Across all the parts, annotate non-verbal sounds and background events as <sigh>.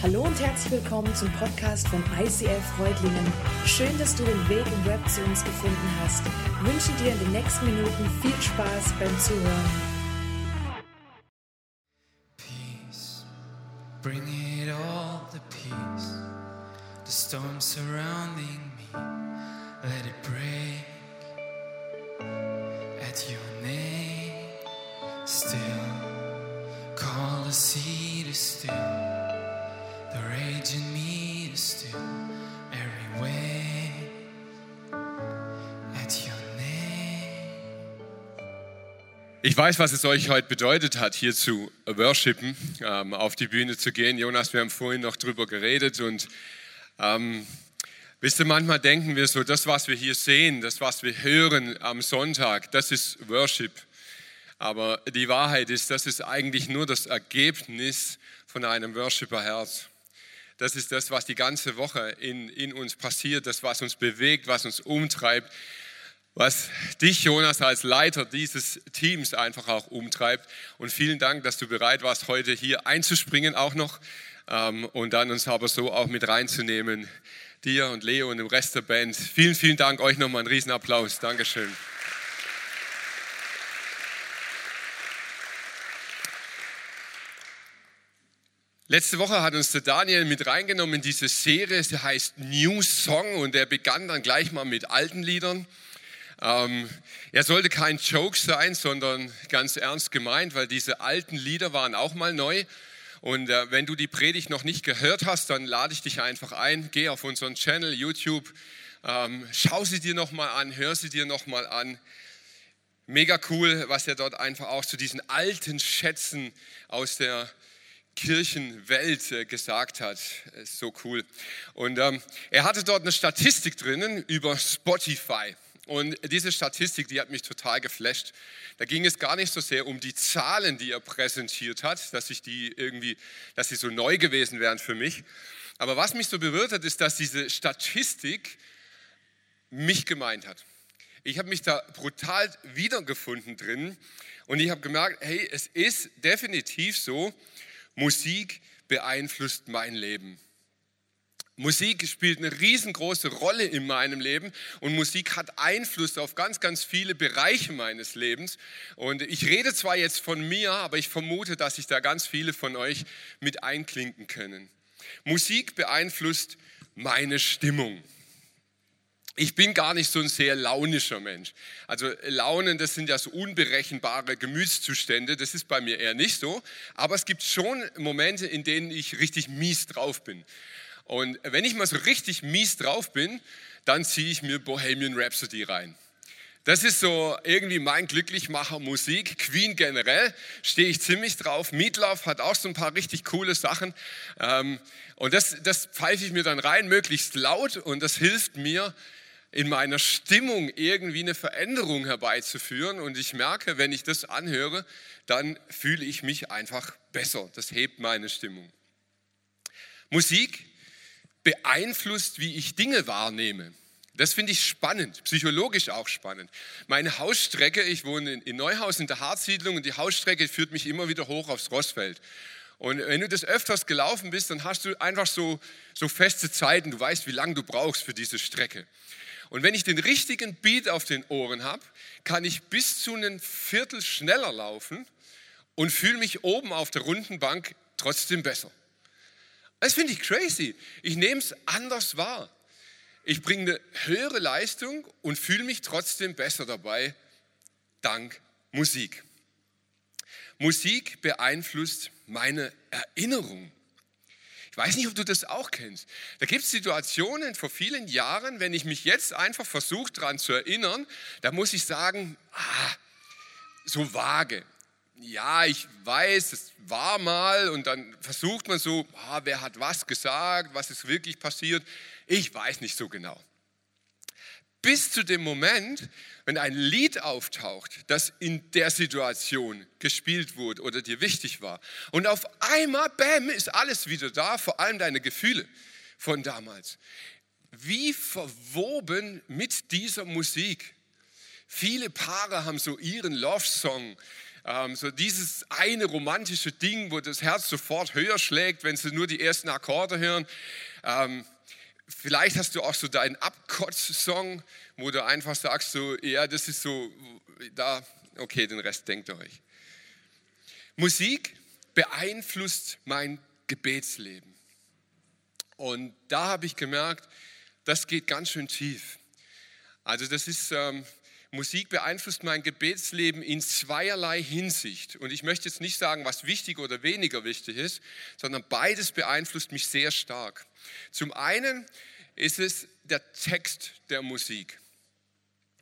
Hallo und herzlich willkommen zum Podcast von ICF Freudlingen. Schön, dass du den Weg im Web zu uns gefunden hast. Ich wünsche dir in den nächsten Minuten viel Spaß beim Zuhören. Peace, bring it all the peace. The storm surrounding me, let it break at your name. Still, call the sea to still, the rage in me to still, every wave at your. Ich weiß, was es euch heute bedeutet hat, hier zu worshipen, ähm, auf die Bühne zu gehen. Jonas, wir haben vorhin noch drüber geredet und ähm, wisst ihr, manchmal denken wir so, das, was wir hier sehen, das, was wir hören am Sonntag, das ist Worship. Aber die Wahrheit ist, das ist eigentlich nur das Ergebnis von einem Worshipper-Herz. Das ist das, was die ganze Woche in, in uns passiert, das, was uns bewegt, was uns umtreibt, was dich, Jonas, als Leiter dieses Teams einfach auch umtreibt. Und vielen Dank, dass du bereit warst, heute hier einzuspringen auch noch ähm, und dann uns aber so auch mit reinzunehmen. Dir und Leo und dem Rest der Band. Vielen, vielen Dank euch nochmal einen Riesenapplaus. Dankeschön. Letzte Woche hat uns der Daniel mit reingenommen in diese Serie, sie heißt New Song und er begann dann gleich mal mit alten Liedern. Ähm, er sollte kein Joke sein, sondern ganz ernst gemeint, weil diese alten Lieder waren auch mal neu. Und äh, wenn du die Predigt noch nicht gehört hast, dann lade ich dich einfach ein. Geh auf unseren Channel YouTube, ähm, schau sie dir nochmal an, hör sie dir nochmal an. Mega cool, was er dort einfach auch zu diesen alten Schätzen aus der Kirchenwelt äh, gesagt hat. Ist so cool. Und ähm, er hatte dort eine Statistik drinnen über Spotify. Und diese Statistik, die hat mich total geflasht. Da ging es gar nicht so sehr um die Zahlen, die er präsentiert hat, dass ich die irgendwie, dass sie so neu gewesen wären für mich. Aber was mich so berührt hat, ist, dass diese Statistik mich gemeint hat. Ich habe mich da brutal wiedergefunden drin und ich habe gemerkt, hey, es ist definitiv so, Musik beeinflusst mein Leben. Musik spielt eine riesengroße Rolle in meinem Leben und Musik hat Einfluss auf ganz, ganz viele Bereiche meines Lebens. Und ich rede zwar jetzt von mir, aber ich vermute, dass sich da ganz viele von euch mit einklinken können. Musik beeinflusst meine Stimmung. Ich bin gar nicht so ein sehr launischer Mensch. Also Launen, das sind ja so unberechenbare Gemütszustände. Das ist bei mir eher nicht so. Aber es gibt schon Momente, in denen ich richtig mies drauf bin. Und wenn ich mal so richtig mies drauf bin, dann ziehe ich mir Bohemian Rhapsody rein. Das ist so irgendwie mein Glücklichmacher Musik. Queen generell stehe ich ziemlich drauf. Meatloaf hat auch so ein paar richtig coole Sachen. Ähm, und das, das pfeife ich mir dann rein, möglichst laut. Und das hilft mir, in meiner Stimmung irgendwie eine Veränderung herbeizuführen. Und ich merke, wenn ich das anhöre, dann fühle ich mich einfach besser. Das hebt meine Stimmung. Musik beeinflusst, wie ich Dinge wahrnehme. Das finde ich spannend, psychologisch auch spannend. Meine Hausstrecke, ich wohne in Neuhaus in der Harzsiedlung und die Hausstrecke führt mich immer wieder hoch aufs Rossfeld. Und wenn du das öfters gelaufen bist, dann hast du einfach so, so feste Zeiten, du weißt, wie lange du brauchst für diese Strecke. Und wenn ich den richtigen Beat auf den Ohren habe, kann ich bis zu einem Viertel schneller laufen und fühle mich oben auf der runden Bank trotzdem besser. Das finde ich crazy. Ich nehme es anders wahr. Ich bringe eine höhere Leistung und fühle mich trotzdem besser dabei, dank Musik. Musik beeinflusst meine Erinnerung. Ich weiß nicht, ob du das auch kennst. Da gibt es Situationen vor vielen Jahren, wenn ich mich jetzt einfach versuche daran zu erinnern, da muss ich sagen, ah, so vage ja, ich weiß, es war mal und dann versucht man so, ah, wer hat was gesagt, was ist wirklich passiert. Ich weiß nicht so genau. Bis zu dem Moment, wenn ein Lied auftaucht, das in der Situation gespielt wurde oder dir wichtig war. Und auf einmal, bam, ist alles wieder da, vor allem deine Gefühle von damals. Wie verwoben mit dieser Musik. Viele Paare haben so ihren Love-Song Ähm, so dieses eine romantische Ding, wo das Herz sofort höher schlägt, wenn sie nur die ersten Akkorde hören. Ähm, vielleicht hast du auch so deinen Abkotz-Song, wo du einfach sagst, so, ja, das ist so, da, okay, den Rest denkt euch. Musik beeinflusst mein Gebetsleben. Und da habe ich gemerkt, das geht ganz schön tief. Also das ist, ähm, Musik beeinflusst mein Gebetsleben in zweierlei Hinsicht. Und ich möchte jetzt nicht sagen, was wichtig oder weniger wichtig ist, sondern beides beeinflusst mich sehr stark. Zum einen ist es der Text der Musik.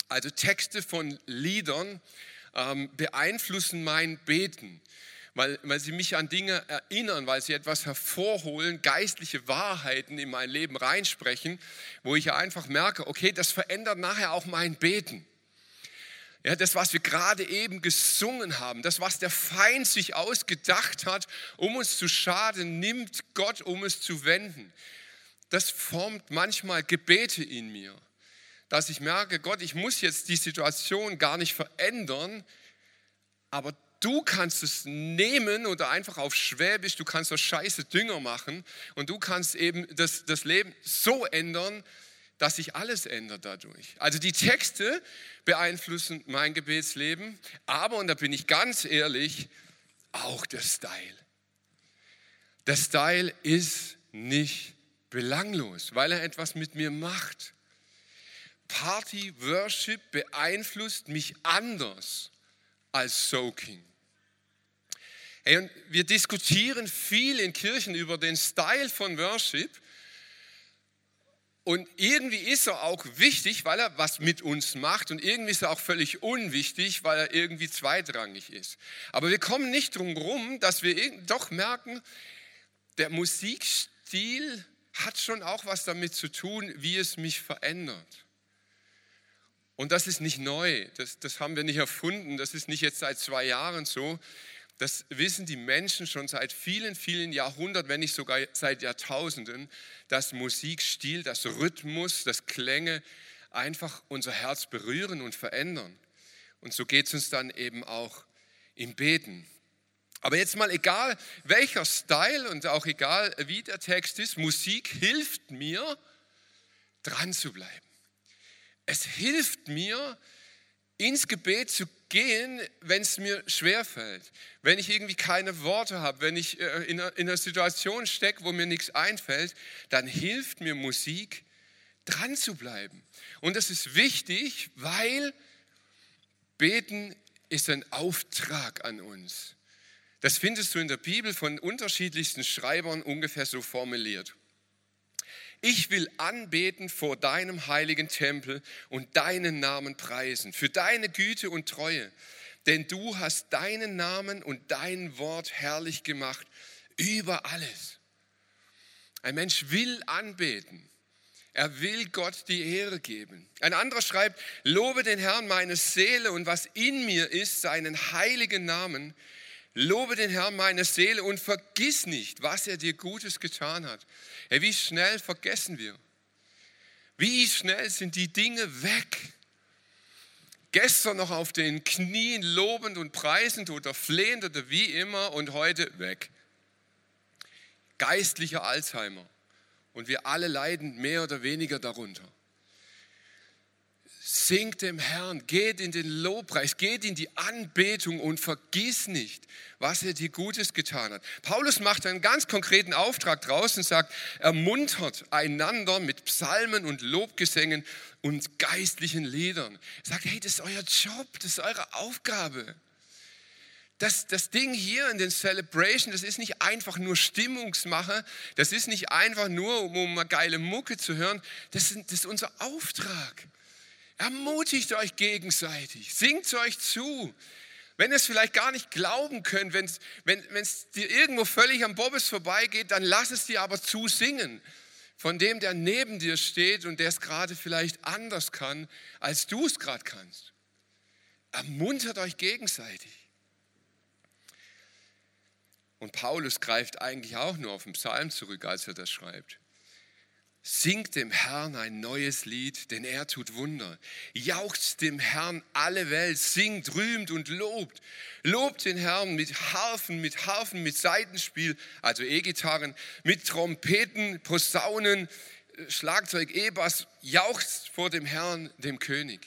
Also Texte von Liedern ähm, beeinflussen mein Beten weil, weil sie mich an Dinge erinnern, weil sie etwas hervorholen, geistliche Wahrheiten in mein Leben reinsprechen, wo ich einfach merke, okay, das verändert nachher auch mein Beten. Ja, das, was wir gerade eben gesungen haben, das, was der Feind sich ausgedacht hat, um uns zu schaden, nimmt Gott, um es zu wenden. Das formt manchmal Gebete in mir, dass ich merke, Gott, ich muss jetzt die Situation gar nicht verändern, aber Du kannst es nehmen oder einfach auf Schwäbisch, du kannst das scheiße Dünger machen und du kannst eben das, das Leben so ändern, dass sich alles ändert dadurch. Also die Texte beeinflussen mein Gebetsleben, aber, und da bin ich ganz ehrlich, auch der Style. Der Style ist nicht belanglos, weil er etwas mit mir macht. Party Worship beeinflusst mich anders als Soaking. Hey, und wir diskutieren viel in Kirchen über den Style von Worship. Und irgendwie ist er auch wichtig, weil er was mit uns macht. Und irgendwie ist er auch völlig unwichtig, weil er irgendwie zweitrangig ist. Aber wir kommen nicht drum herum, dass wir doch merken, der Musikstil hat schon auch was damit zu tun, wie es mich verändert. Und das ist nicht neu, das, das haben wir nicht erfunden, das ist nicht jetzt seit zwei Jahren so. Das wissen die Menschen schon seit vielen, vielen Jahrhunderten, wenn nicht sogar seit Jahrtausenden, dass Musikstil, das Rhythmus, das Klänge einfach unser Herz berühren und verändern. Und so geht es uns dann eben auch im Beten. Aber jetzt mal egal, welcher Style und auch egal, wie der Text ist, Musik hilft mir, dran zu bleiben. Es hilft mir, ins Gebet zu gehen, wenn es mir schwerfällt, wenn ich irgendwie keine Worte habe, wenn ich äh, in einer Situation stecke, wo mir nichts einfällt, dann hilft mir Musik, dran zu bleiben. Und das ist wichtig, weil Beten ist ein Auftrag an uns. Das findest du in der Bibel von unterschiedlichsten Schreibern ungefähr so formuliert. Ich will anbeten vor deinem heiligen Tempel und deinen Namen preisen, für deine Güte und Treue. Denn du hast deinen Namen und dein Wort herrlich gemacht über alles. Ein Mensch will anbeten. Er will Gott die Ehre geben. Ein anderer schreibt, lobe den Herrn meine Seele und was in mir ist, seinen heiligen Namen. Lobe den Herrn meine Seele und vergiss nicht, was er dir Gutes getan hat. Hey, wie schnell vergessen wir? Wie schnell sind die Dinge weg? Gestern noch auf den Knien lobend und preisend oder flehend oder wie immer und heute weg. Geistlicher Alzheimer. Und wir alle leiden mehr oder weniger darunter. Singt dem Herrn, geht in den Lobpreis, geht in die Anbetung und vergiss nicht, was er dir Gutes getan hat. Paulus macht einen ganz konkreten Auftrag draus und sagt, ermuntert einander mit Psalmen und Lobgesängen und geistlichen Liedern. Er sagt, hey, das ist euer Job, das ist eure Aufgabe. Das, das Ding hier in den Celebration, das ist nicht einfach nur Stimmungsmache, das ist nicht einfach nur, um eine geile Mucke zu hören, das ist, das ist unser Auftrag. Ermutigt euch gegenseitig, singt euch zu. Wenn ihr es vielleicht gar nicht glauben könnt, wenn's, wenn es dir irgendwo völlig am Bobbes vorbeigeht, dann lass es dir aber zusingen. Von dem, der neben dir steht und der es gerade vielleicht anders kann, als du es gerade kannst. Ermuntert euch gegenseitig. Und Paulus greift eigentlich auch nur auf den Psalm zurück, als er das schreibt. Singt dem Herrn ein neues Lied, denn er tut Wunder. Jauchzt dem Herrn alle Welt, singt, rühmt und lobt. Lobt den Herrn mit Harfen, mit Harfen, mit Seitenspiel, also E-Gitarren, mit Trompeten, Posaunen, Schlagzeug, E-Bass. Jauchzt vor dem Herrn, dem König.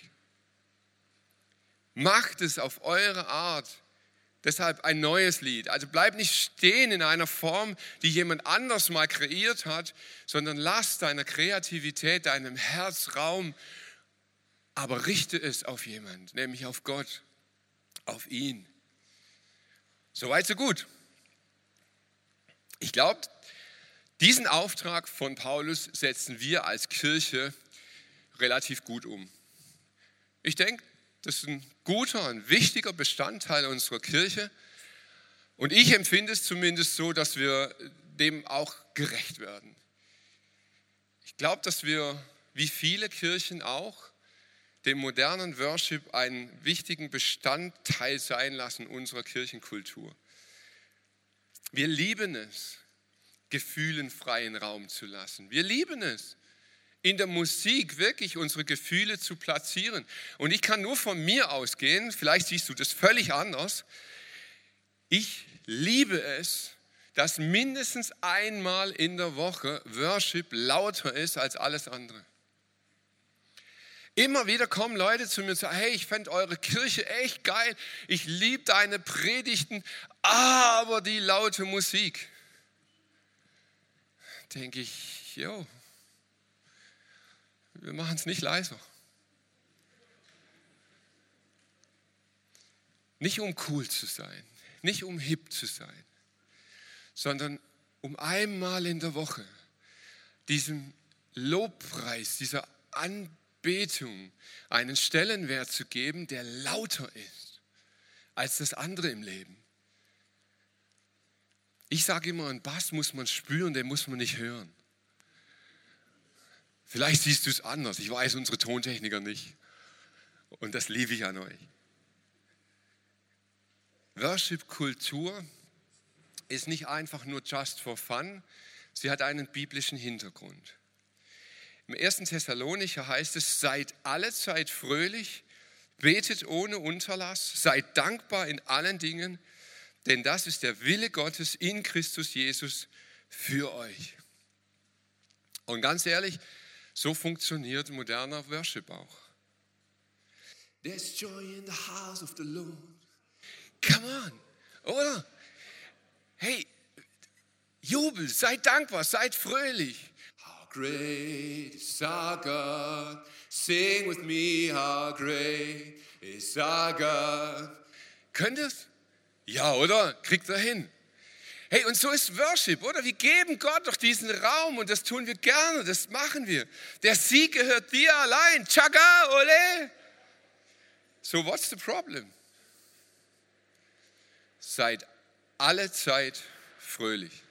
Macht es auf eure Art Deshalb ein neues Lied. Also bleib nicht stehen in einer Form, die jemand anders mal kreiert hat, sondern lass deiner Kreativität, deinem Herz Raum, aber richte es auf jemand, nämlich auf Gott, auf ihn. Soweit, so gut. Ich glaube, diesen Auftrag von Paulus setzen wir als Kirche relativ gut um. Ich denke, das ist ein guter, ein wichtiger Bestandteil unserer Kirche. Und ich empfinde es zumindest so, dass wir dem auch gerecht werden. Ich glaube, dass wir, wie viele Kirchen auch, dem modernen Worship einen wichtigen Bestandteil sein lassen unserer Kirchenkultur. Wir lieben es, Gefühlen freien Raum zu lassen. Wir lieben es, in der Musik wirklich unsere Gefühle zu platzieren. Und ich kann nur von mir ausgehen, vielleicht siehst du das völlig anders. Ich liebe es, dass mindestens einmal in der Woche Worship lauter ist als alles andere. Immer wieder kommen Leute zu mir und sagen, hey, ich fände eure Kirche echt geil, ich liebe deine Predigten, aber die laute Musik. Denke ich, jo, wir machen es nicht leiser. Nicht um cool zu sein, nicht um hip zu sein, sondern um einmal in der Woche diesem Lobpreis, dieser Anbetung einen Stellenwert zu geben, der lauter ist als das andere im Leben. Ich sage immer, einen Bass muss man spüren, den muss man nicht hören. Vielleicht siehst du es anders. Ich weiß unsere Tontechniker nicht. Und das liebe ich an euch. Worship-Kultur ist nicht einfach nur just for fun, sie hat einen biblischen Hintergrund. Im 1. Thessalonicher heißt es, seid alle Zeit fröhlich, betet ohne Unterlass, seid dankbar in allen Dingen, denn das ist der Wille Gottes in Christus Jesus für euch. Und ganz ehrlich, so funktioniert moderner Worship auch. There's joy in the house of the Lord. Come on, oder? Hey, Jubel, seid dankbar, seid fröhlich. How great is our God. Sing with me, how great is our God. Könnt ihr es? Ja, oder? Kriegt ihr hin? Hey, und so ist Worship, oder? Wir geben Gott doch diesen Raum und das tun wir gerne, das machen wir. Der Sieg gehört dir allein. Chaga, ole. So, what's the problem? Seid alle Zeit fröhlich.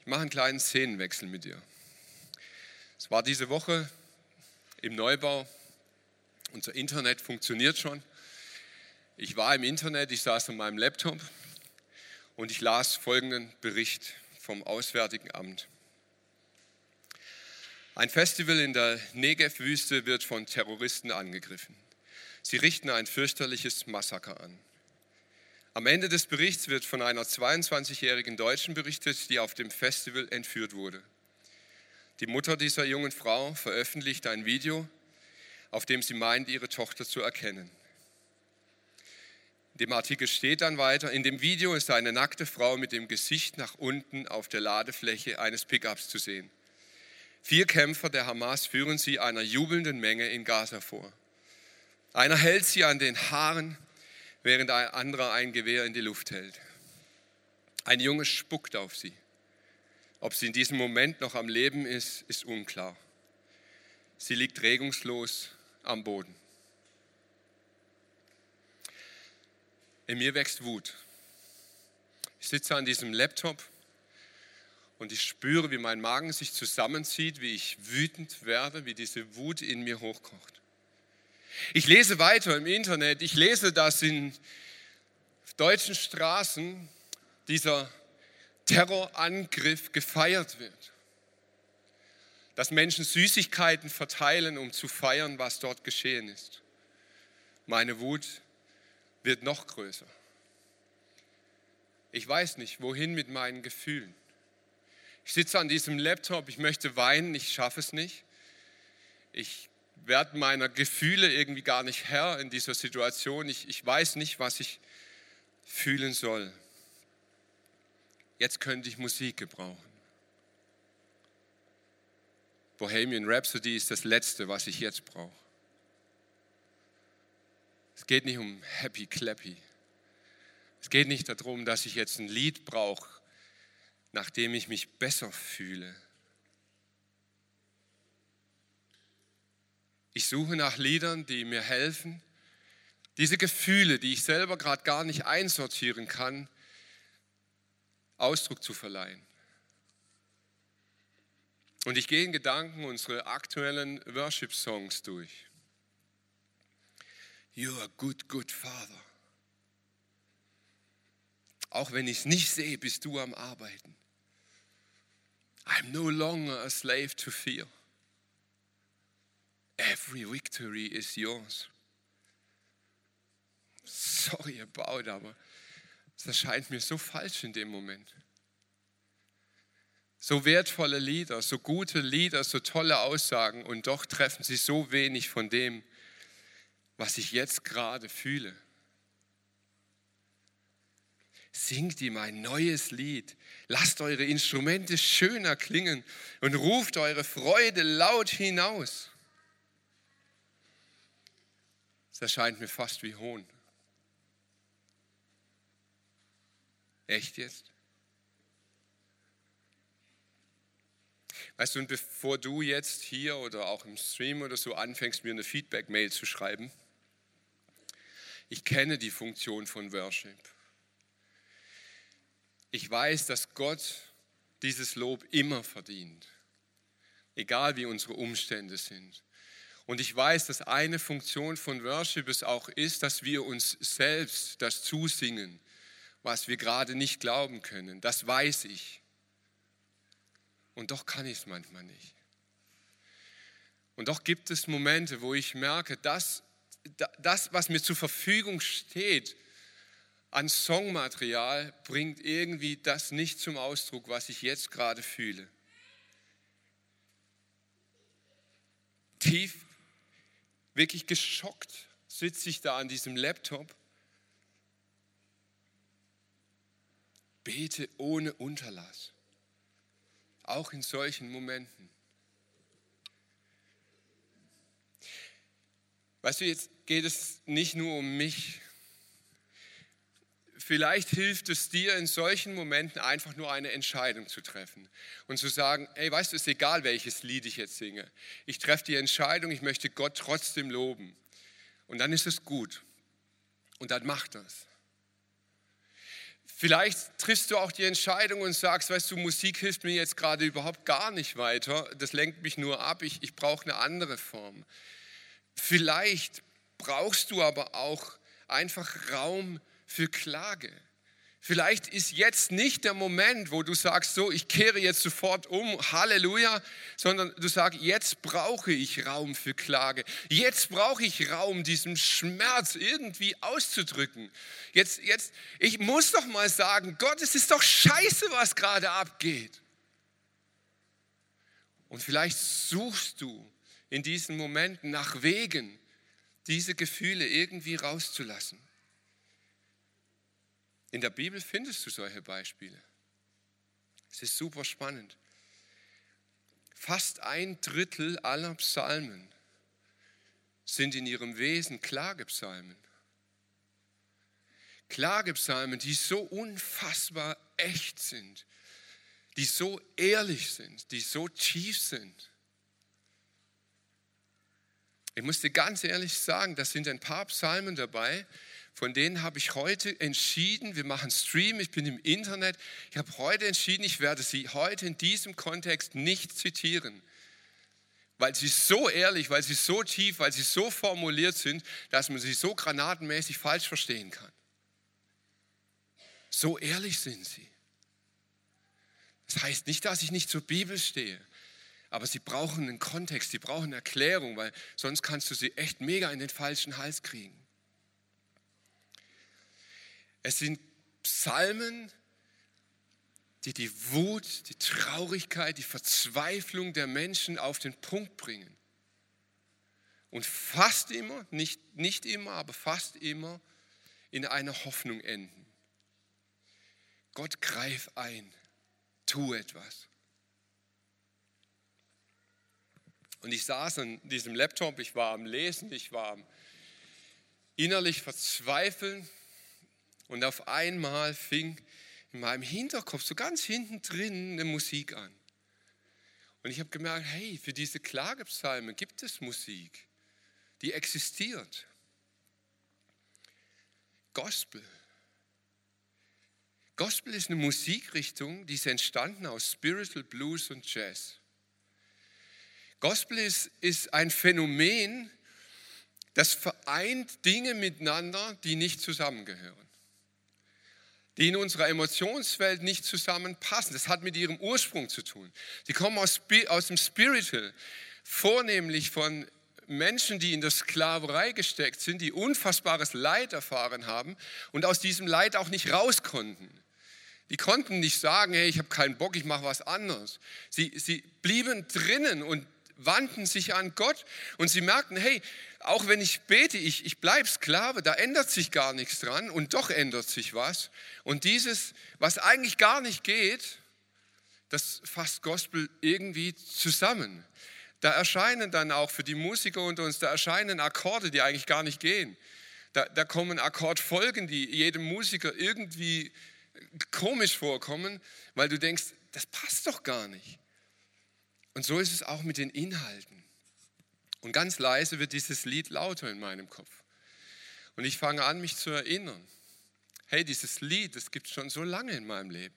Ich mache einen kleinen Szenenwechsel mit dir. Es war diese Woche im Neubau. Unser Internet funktioniert schon. Ich war im Internet, ich saß an meinem Laptop und ich las folgenden Bericht vom Auswärtigen Amt. Ein Festival in der Negev-Wüste wird von Terroristen angegriffen. Sie richten ein fürchterliches Massaker an. Am Ende des Berichts wird von einer 22-jährigen Deutschen berichtet, die auf dem Festival entführt wurde. Die Mutter dieser jungen Frau veröffentlicht ein Video, auf dem sie meint, ihre Tochter zu erkennen. In dem Artikel steht dann weiter, in dem Video ist eine nackte Frau mit dem Gesicht nach unten auf der Ladefläche eines Pickups zu sehen. Vier Kämpfer der Hamas führen sie einer jubelnden Menge in Gaza vor. Einer hält sie an den Haaren, während ein anderer ein Gewehr in die Luft hält. Ein Junge spuckt auf sie. Ob sie in diesem Moment noch am Leben ist, ist unklar. Sie liegt regungslos am Boden. In mir wächst Wut. Ich sitze an diesem Laptop und ich spüre, wie mein Magen sich zusammenzieht, wie ich wütend werde, wie diese Wut in mir hochkocht. Ich lese weiter im Internet, ich lese, dass in deutschen Straßen dieser Terrorangriff gefeiert wird. Dass Menschen Süßigkeiten verteilen, um zu feiern, was dort geschehen ist. Meine Wut wird noch größer. Ich weiß nicht, wohin mit meinen Gefühlen. Ich sitze an diesem Laptop, ich möchte weinen, ich schaffe es nicht. Ich werde meiner Gefühle irgendwie gar nicht Herr in dieser Situation. Ich, ich weiß nicht, was ich fühlen soll. Jetzt könnte ich Musik gebrauchen. Bohemian Rhapsody ist das Letzte, was ich jetzt brauche. Es geht nicht um Happy Clappy. Es geht nicht darum, dass ich jetzt ein Lied brauche, nachdem ich mich besser fühle. Ich suche nach Liedern, die mir helfen, diese Gefühle, die ich selber gerade gar nicht einsortieren kann, Ausdruck zu verleihen. Und ich gehe in Gedanken unsere aktuellen Worship-Songs durch. You are a good, good Father. Auch wenn ich es nicht sehe, bist du am Arbeiten. I'm no longer a slave to fear. Every victory is yours. Sorry about, aber das erscheint mir so falsch in dem Moment. So wertvolle Lieder, so gute Lieder, so tolle Aussagen und doch treffen sie so wenig von dem, was ich jetzt gerade fühle. Singt ihm ein neues Lied, lasst eure Instrumente schöner klingen und ruft eure Freude laut hinaus. Das erscheint mir fast wie Hohn. Echt jetzt? Weißt du, und bevor du jetzt hier oder auch im Stream oder so anfängst, mir eine Feedback-Mail zu schreiben, ich kenne die Funktion von Worship. Ich weiß, dass Gott dieses Lob immer verdient, egal wie unsere Umstände sind. Und ich weiß, dass eine Funktion von Worship es auch ist, dass wir uns selbst das zusingen, was wir gerade nicht glauben können. Das weiß ich. Und doch kann ich es manchmal nicht. Und doch gibt es Momente, wo ich merke, dass das, was mir zur Verfügung steht an Songmaterial, bringt irgendwie das nicht zum Ausdruck, was ich jetzt gerade fühle. Tief Wirklich geschockt sitze ich da an diesem Laptop, bete ohne Unterlass, auch in solchen Momenten. Weißt du, jetzt geht es nicht nur um mich, Vielleicht hilft es dir in solchen Momenten einfach nur eine Entscheidung zu treffen und zu sagen, ey, weißt du, es ist egal, welches Lied ich jetzt singe. Ich treffe die Entscheidung, ich möchte Gott trotzdem loben. Und dann ist es gut. Und dann mach das. Vielleicht triffst du auch die Entscheidung und sagst, weißt du, Musik hilft mir jetzt gerade überhaupt gar nicht weiter. Das lenkt mich nur ab. Ich, ich brauche eine andere Form. Vielleicht brauchst du aber auch einfach Raum für Klage. Vielleicht ist jetzt nicht der Moment, wo du sagst, so, ich kehre jetzt sofort um, Halleluja, sondern du sagst, jetzt brauche ich Raum für Klage. Jetzt brauche ich Raum, diesen Schmerz irgendwie auszudrücken. Jetzt, jetzt, ich muss doch mal sagen, Gott, es ist doch scheiße, was gerade abgeht. Und vielleicht suchst du in diesen Momenten nach Wegen, diese Gefühle irgendwie rauszulassen. In der Bibel findest du solche Beispiele. Es ist super spannend. Fast ein Drittel aller Psalmen sind in ihrem Wesen Klagepsalmen. Klagepsalmen, die so unfassbar echt sind, die so ehrlich sind, die so tief sind. Ich muss dir ganz ehrlich sagen, da sind ein paar Psalmen dabei, von denen habe ich heute entschieden, wir machen Stream, ich bin im Internet, ich habe heute entschieden, ich werde sie heute in diesem Kontext nicht zitieren, weil sie so ehrlich, weil sie so tief, weil sie so formuliert sind, dass man sie so granatenmäßig falsch verstehen kann. So ehrlich sind sie. Das heißt nicht, dass ich nicht zur Bibel stehe, aber sie brauchen einen Kontext, sie brauchen eine Erklärung, weil sonst kannst du sie echt mega in den falschen Hals kriegen. Es sind Psalmen, die die Wut, die Traurigkeit, die Verzweiflung der Menschen auf den Punkt bringen. Und fast immer, nicht, nicht immer, aber fast immer in einer Hoffnung enden. Gott greif ein, tu etwas. Und ich saß an diesem Laptop, ich war am Lesen, ich war am innerlich verzweifeln und auf einmal fing in meinem Hinterkopf, so ganz hinten drin, eine Musik an. Und ich habe gemerkt, hey, für diese Klagepsalme gibt es Musik, die existiert. Gospel. Gospel ist eine Musikrichtung, die ist entstanden aus Spiritual Blues und Jazz. Gospel ist, ist ein Phänomen, das vereint Dinge miteinander, die nicht zusammengehören die in unserer Emotionswelt nicht zusammenpassen. Das hat mit ihrem Ursprung zu tun. Sie kommen aus, aus dem Spiritual, vornehmlich von Menschen, die in der Sklaverei gesteckt sind, die unfassbares Leid erfahren haben und aus diesem Leid auch nicht raus konnten. Die konnten nicht sagen, hey, ich habe keinen Bock, ich mache was anderes. Sie, sie blieben drinnen und wandten sich an Gott und sie merkten, hey, auch wenn ich bete, ich, ich bleibe Sklave, da ändert sich gar nichts dran und doch ändert sich was. Und dieses, was eigentlich gar nicht geht, das fasst Gospel irgendwie zusammen. Da erscheinen dann auch für die Musiker unter uns, da erscheinen Akkorde, die eigentlich gar nicht gehen. Da, da kommen Akkordfolgen, die jedem Musiker irgendwie komisch vorkommen, weil du denkst, das passt doch gar nicht. Und so ist es auch mit den Inhalten. Und ganz leise wird dieses Lied lauter in meinem Kopf. Und ich fange an, mich zu erinnern. Hey, dieses Lied, das gibt es schon so lange in meinem Leben.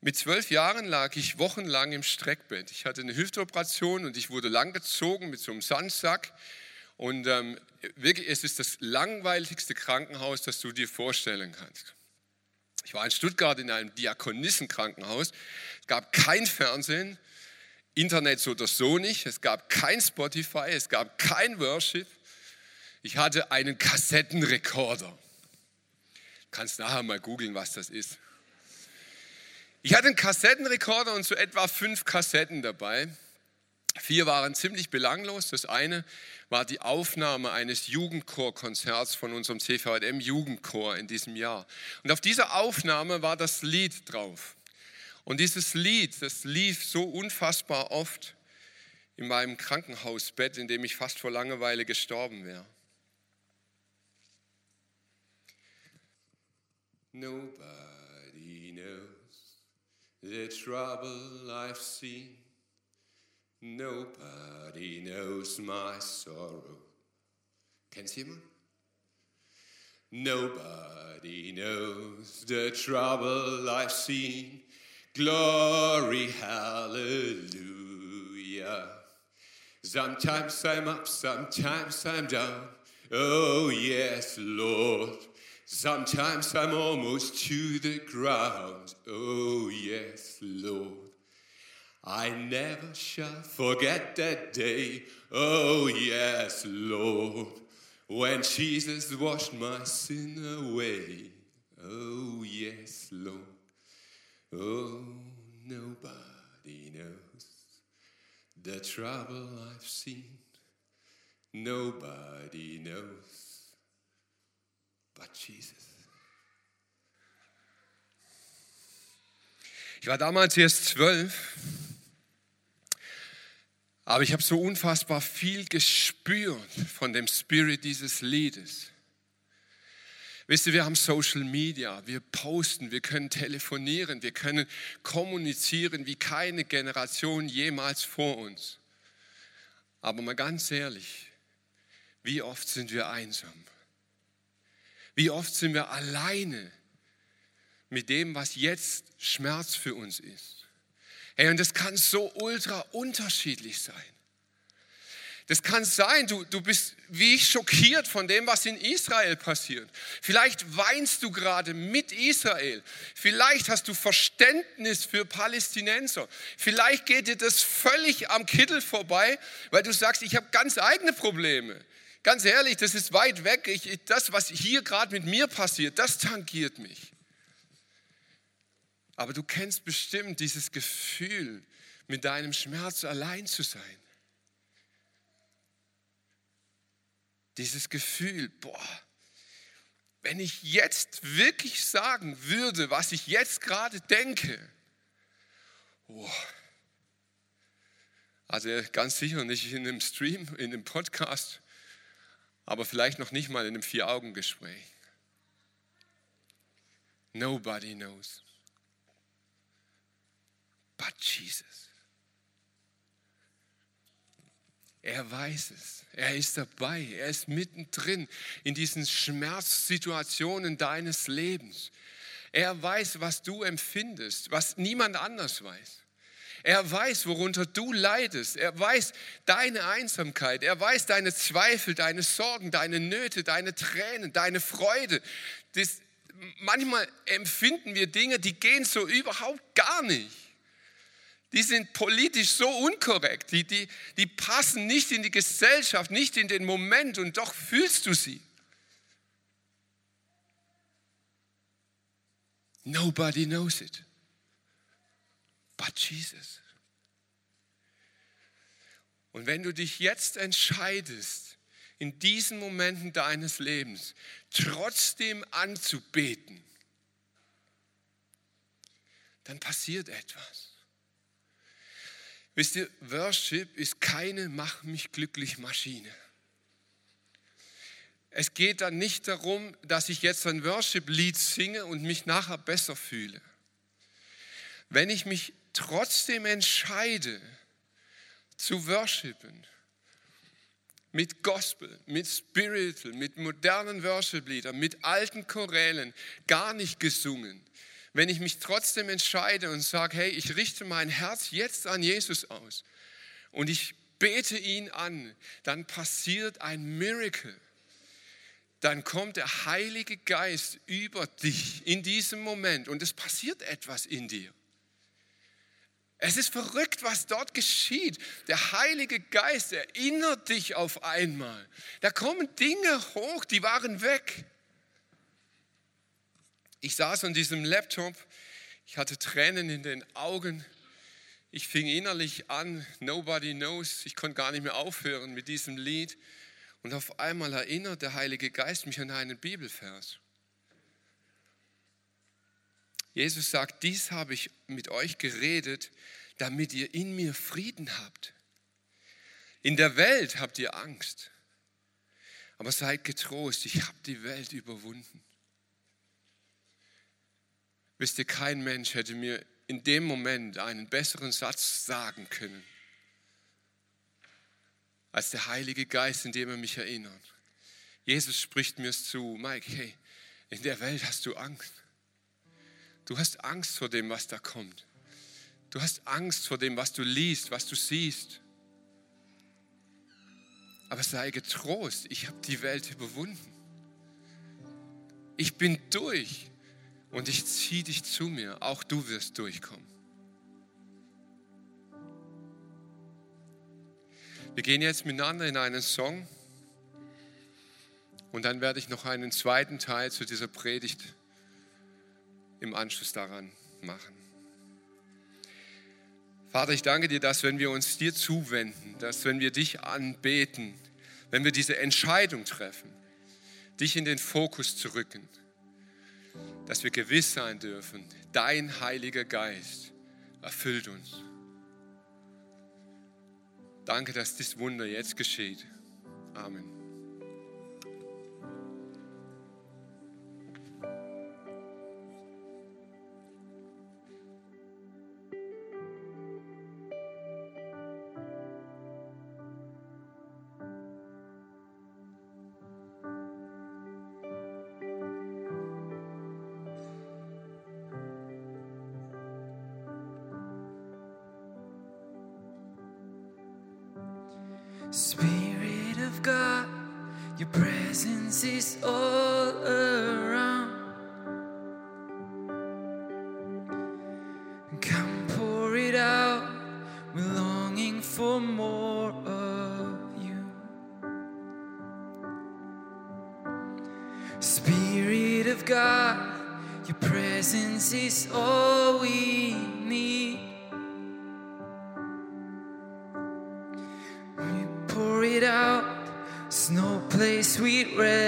Mit zwölf Jahren lag ich wochenlang im Streckbett. Ich hatte eine Hüftoperation und ich wurde langgezogen mit so einem Sandsack. Und ähm, wirklich, es ist das langweiligste Krankenhaus, das du dir vorstellen kannst. Ich war in Stuttgart in einem Diakonissenkrankenhaus. Es gab kein Fernsehen, Internet so oder so nicht. Es gab kein Spotify, es gab kein Worship. Ich hatte einen Kassettenrekorder. Du kannst nachher mal googeln, was das ist. Ich hatte einen Kassettenrekorder und so etwa fünf Kassetten dabei. Vier waren ziemlich belanglos. Das eine war die Aufnahme eines Jugendchorkonzerts von unserem CVM Jugendchor in diesem Jahr. Und auf dieser Aufnahme war das Lied drauf. Und dieses Lied, das lief so unfassbar oft in meinem Krankenhausbett, in dem ich fast vor Langeweile gestorben wäre. Nobody knows the trouble I've seen. Nobody knows my sorrow. Kennt's jemand? Nobody knows the trouble I've seen. Glory, hallelujah. Sometimes I'm up, sometimes I'm down. Oh, yes, Lord. Sometimes I'm almost to the ground. Oh, yes, Lord. I never shall forget that day. Oh, yes, Lord. When Jesus washed my sin away. Oh, yes, Lord. Oh, nobody knows the trouble I've seen. Nobody knows but Jesus. Ich war damals erst zwölf, aber ich habe so unfassbar viel gespürt von dem Spirit dieses Liedes. Wisst ihr, wir haben Social Media, wir posten, wir können telefonieren, wir können kommunizieren wie keine Generation jemals vor uns. Aber mal ganz ehrlich, wie oft sind wir einsam? Wie oft sind wir alleine mit dem, was jetzt Schmerz für uns ist? Hey, und das kann so ultra unterschiedlich sein. Das kann sein, du, du bist wie ich schockiert von dem, was in Israel passiert. Vielleicht weinst du gerade mit Israel. Vielleicht hast du Verständnis für Palästinenser. Vielleicht geht dir das völlig am Kittel vorbei, weil du sagst, ich habe ganz eigene Probleme. Ganz ehrlich, das ist weit weg. Ich, das, was hier gerade mit mir passiert, das tangiert mich. Aber du kennst bestimmt dieses Gefühl, mit deinem Schmerz allein zu sein. Dieses Gefühl, boah, wenn ich jetzt wirklich sagen würde, was ich jetzt gerade denke, oh, also ganz sicher nicht in einem Stream, in einem Podcast, aber vielleicht noch nicht mal in einem Vier-Augen-Gespräch. Nobody knows but Jesus. Er weiß es. Er ist dabei. Er ist mittendrin in diesen Schmerzsituationen deines Lebens. Er weiß, was du empfindest, was niemand anders weiß. Er weiß, worunter du leidest. Er weiß deine Einsamkeit. Er weiß deine Zweifel, deine Sorgen, deine Nöte, deine Tränen, deine Freude. Das, manchmal empfinden wir Dinge, die gehen so überhaupt gar nicht die sind politisch so unkorrekt, die, die, die passen nicht in die Gesellschaft, nicht in den Moment und doch fühlst du sie. Nobody knows it but Jesus. Und wenn du dich jetzt entscheidest, in diesen Momenten deines Lebens trotzdem anzubeten, dann passiert etwas. Wisst ihr, Worship ist keine Mach mich glücklich Maschine. Es geht dann nicht darum, dass ich jetzt ein Worship-Lied singe und mich nachher besser fühle. Wenn ich mich trotzdem entscheide, zu worshipen, mit Gospel, mit Spiritual, mit modernen Worship-Liedern, mit alten Chorälen, gar nicht gesungen, wenn ich mich trotzdem entscheide und sage, hey, ich richte mein Herz jetzt an Jesus aus und ich bete ihn an, dann passiert ein Miracle. Dann kommt der Heilige Geist über dich in diesem Moment und es passiert etwas in dir. Es ist verrückt, was dort geschieht. Der Heilige Geist erinnert dich auf einmal. Da kommen Dinge hoch, die waren weg. Ich saß an diesem Laptop, ich hatte Tränen in den Augen. Ich fing innerlich an, Nobody Knows. Ich konnte gar nicht mehr aufhören mit diesem Lied. Und auf einmal erinnert der Heilige Geist mich an einen Bibelvers. Jesus sagt, dies habe ich mit euch geredet, damit ihr in mir Frieden habt. In der Welt habt ihr Angst, aber seid getrost, ich habe die Welt überwunden. Wisst ihr, kein Mensch hätte mir in dem Moment einen besseren Satz sagen können, als der Heilige Geist, in dem er mich erinnert. Jesus spricht mir zu, Mike, hey, in der Welt hast du Angst. Du hast Angst vor dem, was da kommt. Du hast Angst vor dem, was du liest, was du siehst. Aber sei getrost, ich habe die Welt überwunden. Ich bin durch und ich ziehe dich zu mir. Auch du wirst durchkommen. Wir gehen jetzt miteinander in einen Song und dann werde ich noch einen zweiten Teil zu dieser Predigt im Anschluss daran machen. Vater, ich danke dir, dass wenn wir uns dir zuwenden, dass wenn wir dich anbeten, wenn wir diese Entscheidung treffen, dich in den Fokus zu rücken, dass wir gewiss sein dürfen, dein Heiliger Geist erfüllt uns. Danke, dass dieses Wunder jetzt geschieht. Amen. Spirit of God, your presence is all we need. We pour it out. There's no place we'd rather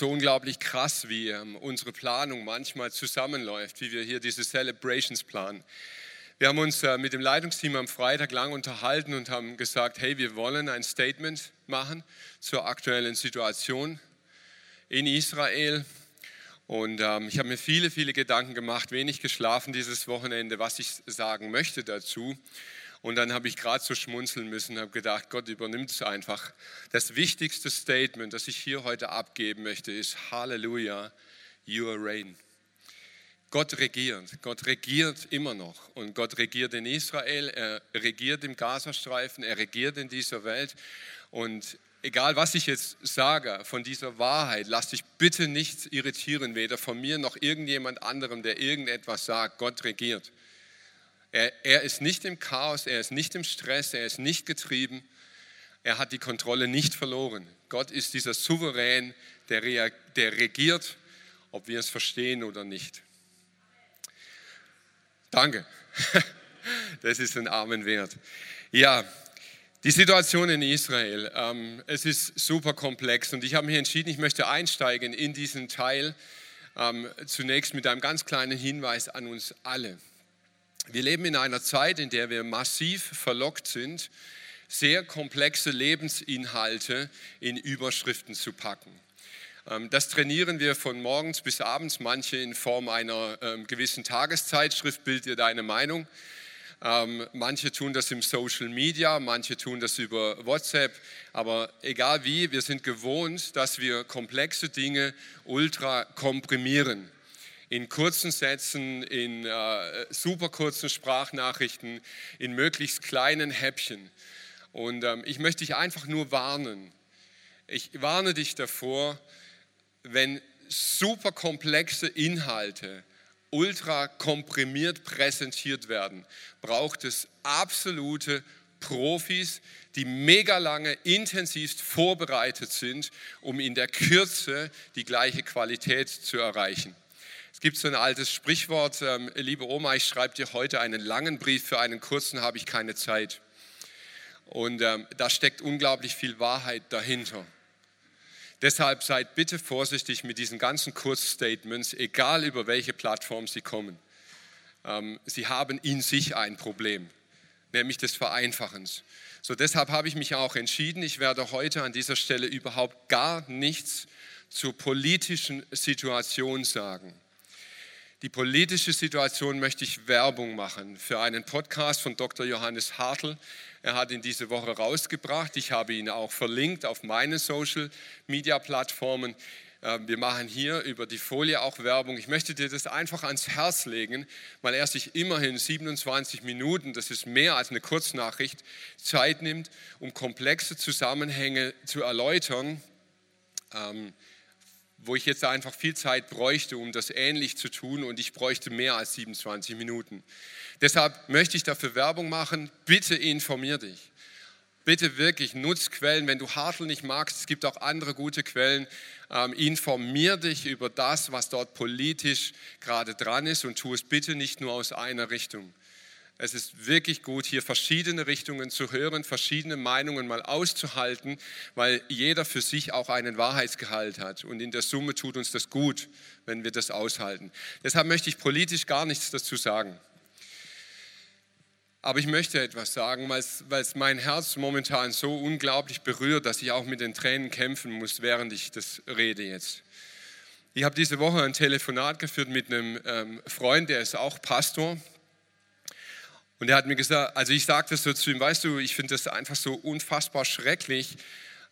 so unglaublich krass, wie ähm, unsere Planung manchmal zusammenläuft, wie wir hier diese Celebrations planen. Wir haben uns äh, mit dem Leitungsteam am Freitag lang unterhalten und haben gesagt, hey, wir wollen ein Statement machen zur aktuellen Situation in Israel. Und ähm, ich habe mir viele, viele Gedanken gemacht, wenig geschlafen dieses Wochenende, was ich sagen möchte dazu. Und dann habe ich gerade so schmunzeln müssen, habe gedacht, Gott übernimmt es einfach. Das wichtigste Statement, das ich hier heute abgeben möchte, ist Halleluja, Your Reign. Gott regiert. Gott regiert immer noch. Und Gott regiert in Israel, er regiert im Gazastreifen, er regiert in dieser Welt. Und egal, was ich jetzt sage von dieser Wahrheit, lass dich bitte nicht irritieren, weder von mir noch irgendjemand anderem, der irgendetwas sagt. Gott regiert. Er, er ist nicht im Chaos, er ist nicht im Stress, er ist nicht getrieben. Er hat die Kontrolle nicht verloren. Gott ist dieser Souverän, der, der regiert, ob wir es verstehen oder nicht. Danke. <laughs> Das ist ein Amen wert. Ja, die Situation in Israel, ähm, es ist super komplex und ich habe mich entschieden, ich möchte einsteigen in diesen Teil ähm, zunächst mit einem ganz kleinen Hinweis an uns alle. Wir leben in einer Zeit, in der wir massiv verlockt sind, sehr komplexe Lebensinhalte in Überschriften zu packen. Ähm, Das trainieren wir von morgens bis abends, manche in Form einer ähm, gewissen Tageszeitschrift, Bild dir deine Meinung. Ähm, manche tun das im Social Media, manche tun das über WhatsApp. Aber egal wie, wir sind gewohnt, dass wir komplexe Dinge ultra komprimieren. In kurzen Sätzen, in äh, super kurzen Sprachnachrichten, in möglichst kleinen Häppchen. Und ähm, ich möchte dich einfach nur warnen. Ich warne dich davor, wenn super komplexe Inhalte ultra komprimiert präsentiert werden, braucht es absolute Profis, die mega lange intensivst vorbereitet sind, um in der Kürze die gleiche Qualität zu erreichen. Es gibt so ein altes Sprichwort, ähm, liebe Oma, ich schreibe dir heute einen langen Brief, für einen kurzen habe ich keine Zeit. Und ähm, da steckt unglaublich viel Wahrheit dahinter. Deshalb seid bitte vorsichtig mit diesen ganzen Kurzstatements, egal über welche Plattform sie kommen. Ähm, sie haben in sich ein Problem, nämlich des Vereinfachens. So deshalb habe ich mich auch entschieden, ich werde heute an dieser Stelle überhaupt gar nichts zur politischen Situation sagen. Die politische Situation möchte ich Werbung machen für einen Podcast von Dr. Johannes Hartl. Er hat ihn diese Woche rausgebracht. Ich habe ihn auch verlinkt auf meine Social Media Plattformen. Äh, Wir machen hier über die Folie auch Werbung. Ich möchte dir das einfach ans Herz legen, weil er sich immerhin 27 Minuten, das ist mehr als eine Kurznachricht, Zeit nimmt, um komplexe Zusammenhänge zu erläutern. Ähm, wo ich jetzt einfach viel Zeit bräuchte, um das ähnlich zu tun und ich bräuchte mehr als 27 Minuten. Deshalb möchte ich dafür Werbung machen. Bitte informier dich. Bitte wirklich nutz Quellen. Wenn du Hartl nicht magst, es gibt auch andere gute Quellen. Ähm, informier dich über das, was dort politisch gerade dran ist und tu es bitte nicht nur aus einer Richtung. Es ist wirklich gut, hier verschiedene Richtungen zu hören, verschiedene Meinungen mal auszuhalten, weil jeder für sich auch einen Wahrheitsgehalt hat. Und in der Summe tut uns das gut, wenn wir das aushalten. Deshalb möchte ich politisch gar nichts dazu sagen. Aber ich möchte etwas sagen, weil es, mein Herz momentan so unglaublich berührt, dass ich auch mit den Tränen kämpfen muss, während ich das rede jetzt. Ich habe diese Woche ein Telefonat geführt mit einem ähm, Freund, der ist auch Pastor. Und er hat mir gesagt, also ich sagte so zu ihm, weißt du, ich finde das einfach so unfassbar schrecklich,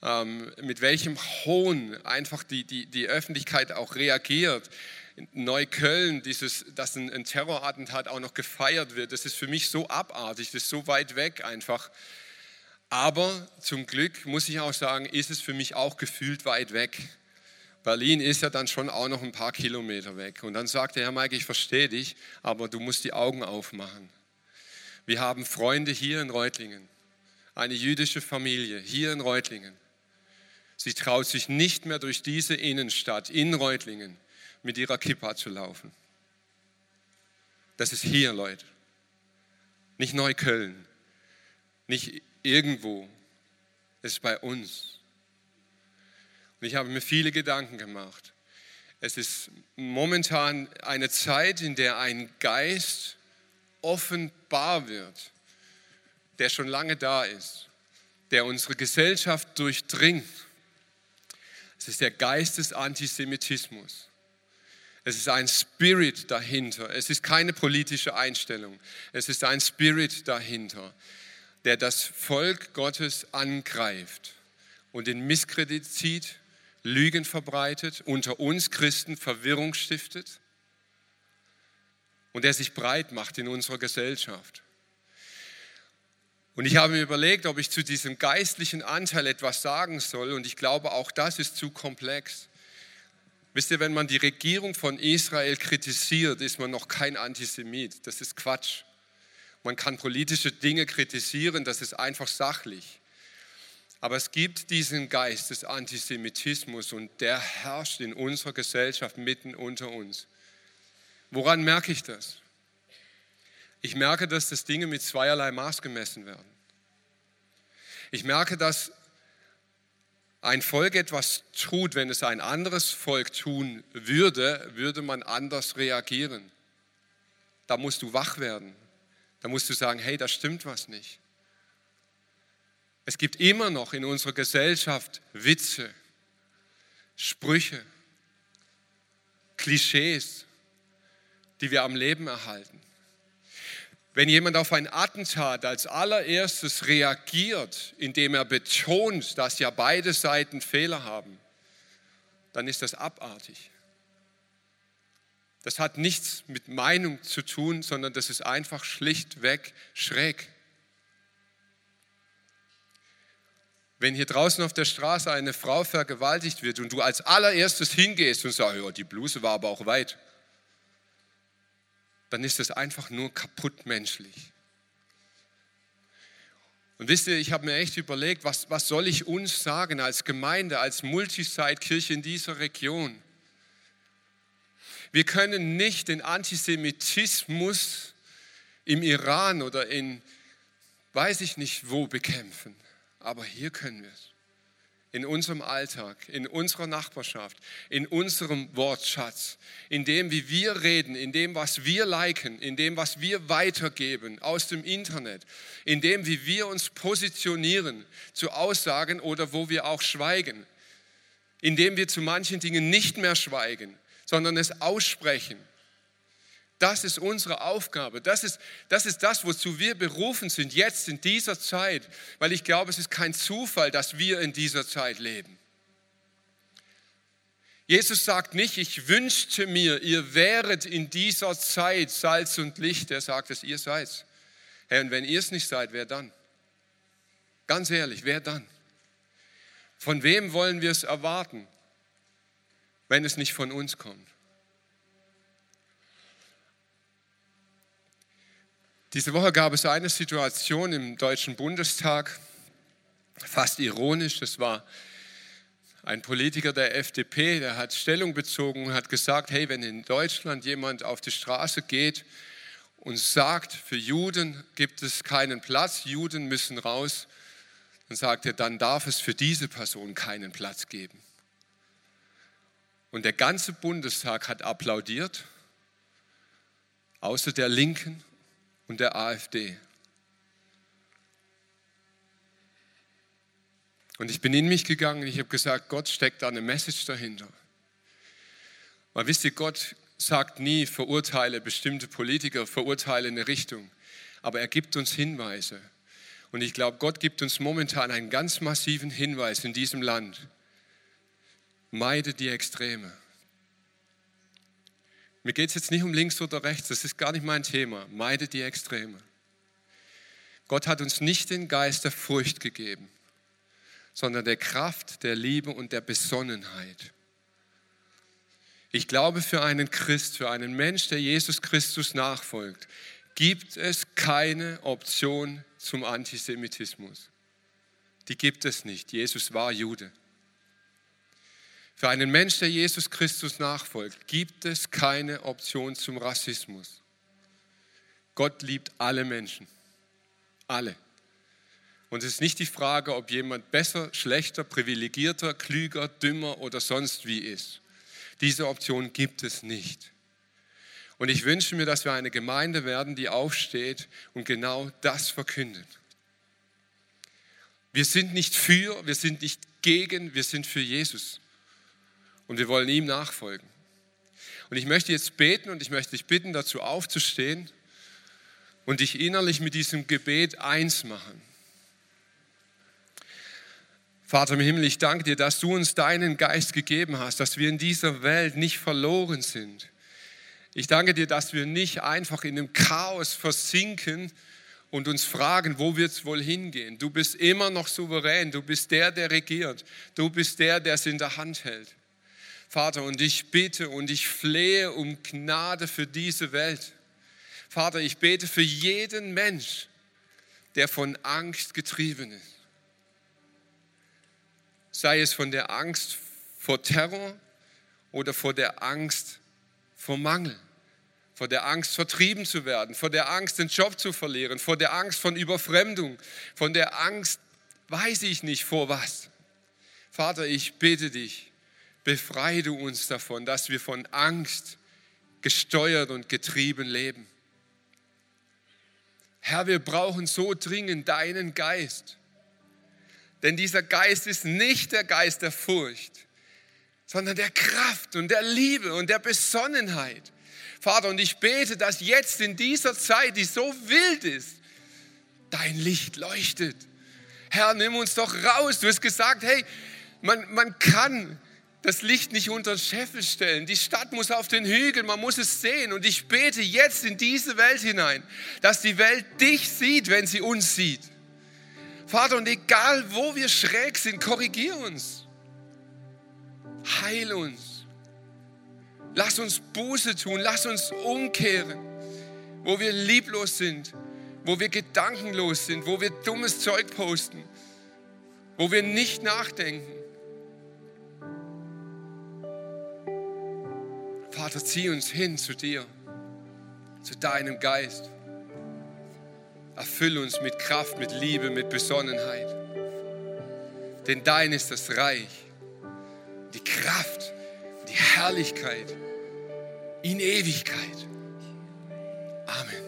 ähm, mit welchem Hohn einfach die, die, die Öffentlichkeit auch reagiert. Neukölln, dieses, dass ein, ein Terrorattentat auch noch gefeiert wird, das ist für mich so abartig, das ist so weit weg einfach. Aber zum Glück muss ich auch sagen, ist es für mich auch gefühlt weit weg. Berlin ist ja dann schon auch noch ein paar Kilometer weg. Und dann sagte er, Herr Mike, ich verstehe dich, aber du musst die Augen aufmachen. Wir haben Freunde hier in Reutlingen, eine jüdische Familie hier in Reutlingen. Sie traut sich nicht mehr durch diese Innenstadt in Reutlingen mit ihrer Kippa zu laufen. Das ist hier, Leute. Nicht Neukölln, nicht irgendwo. Es ist bei uns. Und ich habe mir viele Gedanken gemacht. Es ist momentan eine Zeit, in der ein Geist offenbar wird, der schon lange da ist, der unsere Gesellschaft durchdringt. Es ist der Geist des Antisemitismus. Es ist ein Spirit dahinter. Es ist keine politische Einstellung. Es ist ein Spirit dahinter, der das Volk Gottes angreift und in Misskredit zieht, Lügen verbreitet, unter uns Christen Verwirrung stiftet und der sich breit macht in unserer Gesellschaft. Und ich habe mir überlegt, ob ich zu diesem geistlichen Anteil etwas sagen soll und ich glaube, auch das ist zu komplex. Wisst ihr, wenn man die Regierung von Israel kritisiert, ist man noch kein Antisemit. Das ist Quatsch. Man kann politische Dinge kritisieren, das ist einfach sachlich. Aber es gibt diesen Geist des Antisemitismus und der herrscht in unserer Gesellschaft mitten unter uns. Woran merke ich das? Ich merke, dass das Dinge mit zweierlei Maß gemessen werden. Ich merke, dass ein Volk etwas tut, wenn es ein anderes Volk tun würde, würde man anders reagieren. Da musst du wach werden. Da musst du sagen, hey, da stimmt was nicht. Es gibt immer noch in unserer Gesellschaft Witze, Sprüche, Klischees, die wir am Leben erhalten. Wenn jemand auf ein Attentat als allererstes reagiert, indem er betont, dass ja beide Seiten Fehler haben, dann ist das abartig. Das hat nichts mit Meinung zu tun, sondern das ist einfach schlichtweg schräg. Wenn hier draußen auf der Straße eine Frau vergewaltigt wird und du als allererstes hingehst und sagst, ja, die Bluse war aber auch weit, dann ist es einfach nur kaputt menschlich. Und wisst ihr, ich habe mir echt überlegt, was, was soll ich uns sagen als Gemeinde, als Multisite-Kirche in dieser Region? Wir können nicht den Antisemitismus im Iran oder in weiß ich nicht wo bekämpfen, aber hier können wir es in unserem Alltag, in unserer Nachbarschaft, in unserem Wortschatz, in dem, wie wir reden, in dem, was wir liken, in dem, was wir weitergeben aus dem Internet, in dem, wie wir uns positionieren zu Aussagen oder wo wir auch schweigen, in dem wir zu manchen Dingen nicht mehr schweigen, sondern es aussprechen das ist unsere Aufgabe. Das ist, das ist das, wozu wir berufen sind, jetzt in dieser Zeit. Weil ich glaube, es ist kein Zufall, dass wir in dieser Zeit leben. Jesus sagt nicht, ich wünschte mir, ihr wäret in dieser Zeit Salz und Licht. Er sagt es, ihr seid. Herr, und wenn ihr es nicht seid, wer dann? Ganz ehrlich, wer dann? Von wem wollen wir es erwarten, wenn es nicht von uns kommt? Diese Woche gab es eine Situation im Deutschen Bundestag, fast ironisch. Das war ein Politiker der FDP, der hat Stellung bezogen und hat gesagt, hey, wenn in Deutschland jemand auf die Straße geht und sagt, für Juden gibt es keinen Platz, Juden müssen raus, dann sagt er, dann darf es für diese Person keinen Platz geben. Und der ganze Bundestag hat applaudiert, außer der Linken und der AfD. Und ich bin in mich gegangen und ich habe gesagt, Gott steckt da eine Message dahinter. Weil wisst ihr, Gott sagt nie, verurteile bestimmte Politiker, verurteile eine Richtung. Aber er gibt uns Hinweise. Und ich glaube, Gott gibt uns momentan einen ganz massiven Hinweis in diesem Land. Meide die Extreme. Mir geht es jetzt nicht um links oder rechts, das ist gar nicht mein Thema. Meide die Extreme. Gott hat uns nicht den Geist der Furcht gegeben, sondern der Kraft, der Liebe und der Besonnenheit. Ich glaube, für einen Christ, für einen Mensch, der Jesus Christus nachfolgt, gibt es keine Option zum Antisemitismus. Die gibt es nicht. Jesus war Jude. Für einen Mensch, der Jesus Christus nachfolgt, gibt es keine Option zum Rassismus. Gott liebt alle Menschen. Alle. Und es ist nicht die Frage, ob jemand besser, schlechter, privilegierter, klüger, dümmer oder sonst wie ist. Diese Option gibt es nicht. Und ich wünsche mir, dass wir eine Gemeinde werden, die aufsteht und genau das verkündet. Wir sind nicht für, wir sind nicht gegen, wir sind für Jesus. Und wir wollen ihm nachfolgen. Und ich möchte jetzt beten und ich möchte dich bitten, dazu aufzustehen und dich innerlich mit diesem Gebet eins machen. Vater im Himmel, ich danke dir, dass du uns deinen Geist gegeben hast, dass wir in dieser Welt nicht verloren sind. Ich danke dir, dass wir nicht einfach in dem Chaos versinken und uns fragen, wo wird es wohl hingehen. Du bist immer noch souverän, du bist der, der regiert, du bist der, der es in der Hand hält. Vater, und ich bitte und ich flehe um Gnade für diese Welt. Vater, ich bete für jeden Mensch, der von Angst getrieben ist sei es von der Angst vor Terror oder vor der Angst vor Mangel, vor der Angst vertrieben zu werden, vor der Angst den Job zu verlieren, vor der Angst von Überfremdung, von der Angst, weiß ich nicht vor was. Vater, ich bitte dich, befreie du uns davon, dass wir von Angst gesteuert und getrieben leben. Herr, wir brauchen so dringend deinen Geist. Denn dieser Geist ist nicht der Geist der Furcht, sondern der Kraft und der Liebe und der Besonnenheit. Vater, und ich bete, dass jetzt in dieser Zeit, die so wild ist, dein Licht leuchtet. Herr, nimm uns doch raus. Du hast gesagt, hey, man, man kann das Licht nicht unter den Scheffel stellen. Die Stadt muss auf den Hügel, man muss es sehen. Und ich bete jetzt in diese Welt hinein, dass die Welt dich sieht, wenn sie uns sieht. Vater, und egal wo wir schräg sind, korrigier uns. Heil uns. Lass uns Buße tun, lass uns umkehren, wo wir lieblos sind, wo wir gedankenlos sind, wo wir dummes Zeug posten, wo wir nicht nachdenken. Vater, zieh uns hin zu dir, zu deinem Geist. Erfülle uns mit Kraft, mit Liebe, mit Besonnenheit. Denn dein ist das Reich, die Kraft, die Herrlichkeit in Ewigkeit. Amen.